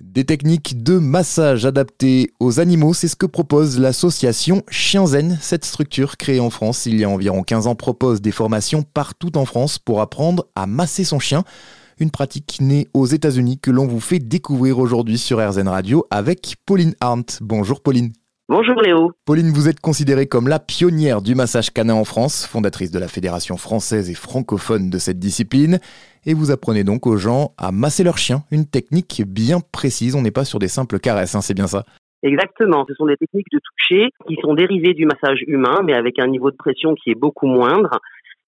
Des techniques de massage adaptées aux animaux, c'est ce que propose l'association Chien Zen. Cette structure créée en France il y a environ 15 ans propose des formations partout en France pour apprendre à masser son chien. Une pratique née aux États-Unis que l'on vous fait découvrir aujourd'hui sur RZN Radio avec Pauline Arndt. Bonjour Pauline. Bonjour Léo. Pauline, vous êtes considérée comme la pionnière du massage canin en France, fondatrice de la Fédération française et francophone de cette discipline, et vous apprenez donc aux gens à masser leur chien, une technique bien précise, on n'est pas sur des simples caresses, hein, c'est bien ça. Exactement, ce sont des techniques de toucher qui sont dérivées du massage humain, mais avec un niveau de pression qui est beaucoup moindre,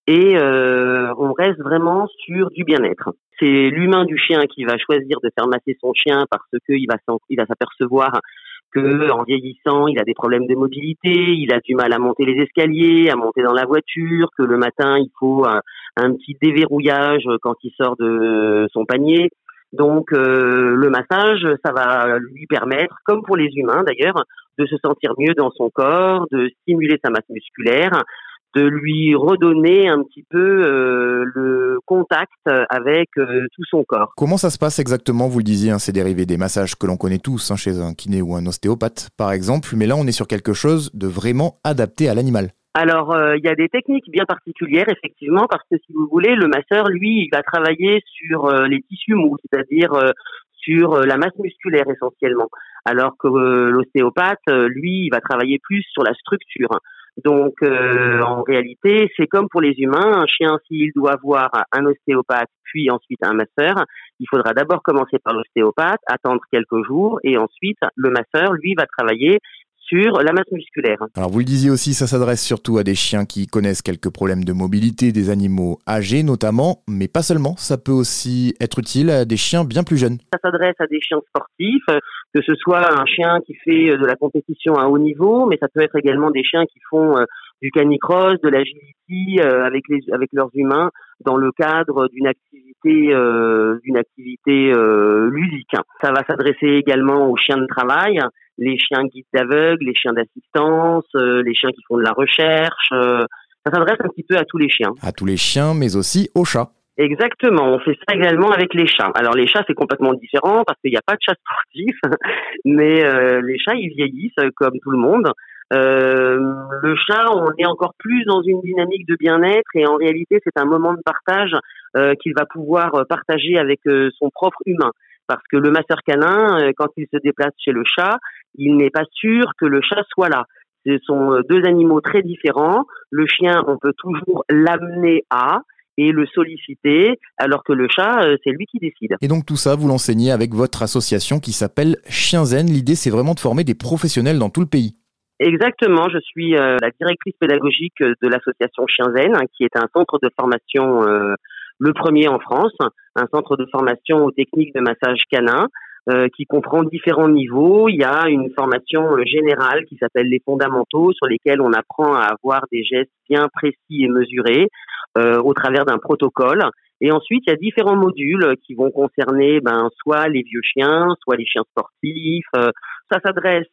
et euh, on reste vraiment sur du bien-être. C'est l'humain du chien qui va choisir de faire masser son chien parce qu'il va s'apercevoir que en vieillissant, il a des problèmes de mobilité, il a du mal à monter les escaliers, à monter dans la voiture, que le matin, il faut un, petit déverrouillage quand il sort de son panier. Donc euh, le massage, ça va lui permettre, comme pour les humains d'ailleurs, de se sentir mieux dans son corps, de stimuler sa masse musculaire, de lui redonner un petit peu euh, le contact avec euh, tout son corps. Comment ça se passe exactement Vous le disiez, hein, c'est dérivé des massages que l'on connaît tous hein, chez un kiné ou un ostéopathe, par exemple, mais là on est sur quelque chose de vraiment adapté à l'animal. Alors, euh, il y a des techniques bien particulières, effectivement, parce que si vous voulez, le masseur, lui, il va travailler sur les tissus mous, c'est-à-dire sur la masse musculaire essentiellement, alors que l'ostéopathe, lui, il va travailler plus sur la structure. Donc, euh, en réalité, c'est comme pour les humains. Un chien, s'il doit voir un ostéopathe, puis ensuite un masseur, il faudra d'abord commencer par l'ostéopathe, attendre quelques jours, et ensuite, le masseur, lui, va travailler sur la masse musculaire. Alors vous le disiez aussi, ça s'adresse surtout à des chiens qui connaissent quelques problèmes de mobilité, des animaux âgés notamment, mais pas seulement, ça peut aussi être utile à des chiens bien plus jeunes. Ça s'adresse à des chiens sportifs, que ce soit un chien qui fait de la compétition à haut niveau, mais ça peut être également des chiens qui font euh, du canicross, de l'agility euh, avec les avec leurs humains dans le cadre d'une activité euh, d'une activité ludique. Ça va s'adresser également aux chiens de travail les chiens guides d'aveugles, les chiens d'assistance, euh, les chiens qui font de la recherche. Euh, ça s'adresse un petit peu à tous les chiens. À tous les chiens, mais aussi aux chats. Exactement, on fait ça également avec les chats. Alors les chats c'est complètement différent parce qu'il n'y a pas de chat sportif, mais euh, les chats ils vieillissent comme tout le monde. le chat, on est encore plus dans une dynamique de bien-être et en réalité c'est un moment de partage qu'il va pouvoir partager avec son propre humain. Parce que le masseur canin, quand il se déplace chez le chat, il n'est pas sûr que le chat soit là. Ce sont euh, deux animaux très différents. Le chien, on peut toujours l'amener à et le solliciter, alors que le chat, euh, c'est lui qui décide. Et donc tout ça, vous l'enseignez avec votre association qui s'appelle Chien Zen. L'idée, c'est vraiment de former des professionnels dans tout le pays. Exactement, je suis euh, la directrice pédagogique de l'association Chien Zen, hein, qui est un centre de formation, le premier en France, un centre de formation aux techniques de massage canin, euh, qui comprend différents niveaux. Il y a une formation euh, générale qui s'appelle les fondamentaux, sur lesquels on apprend à avoir des gestes bien précis et mesurés euh, au travers d'un protocole. Et ensuite, il y a différents modules qui vont concerner ben, soit les vieux chiens, soit les chiens sportifs. ça s'adresse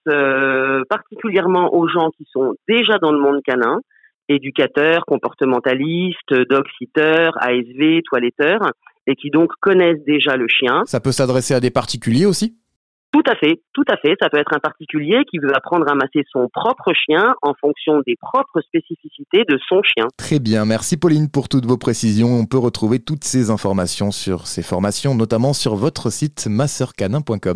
particulièrement aux gens qui sont déjà dans le monde canin, éducateurs, comportementalistes, dog-sitters, ASV, toiletteurs, et qui donc connaissent déjà le chien. Ça peut s'adresser à des particuliers aussi? Tout à fait, tout à fait. Ça peut être un particulier qui veut apprendre à masser son propre chien en fonction des propres spécificités de son chien. Très bien, merci Pauline pour toutes vos précisions. On peut retrouver toutes ces informations sur ces formations, notamment sur votre site masseurcanin.com.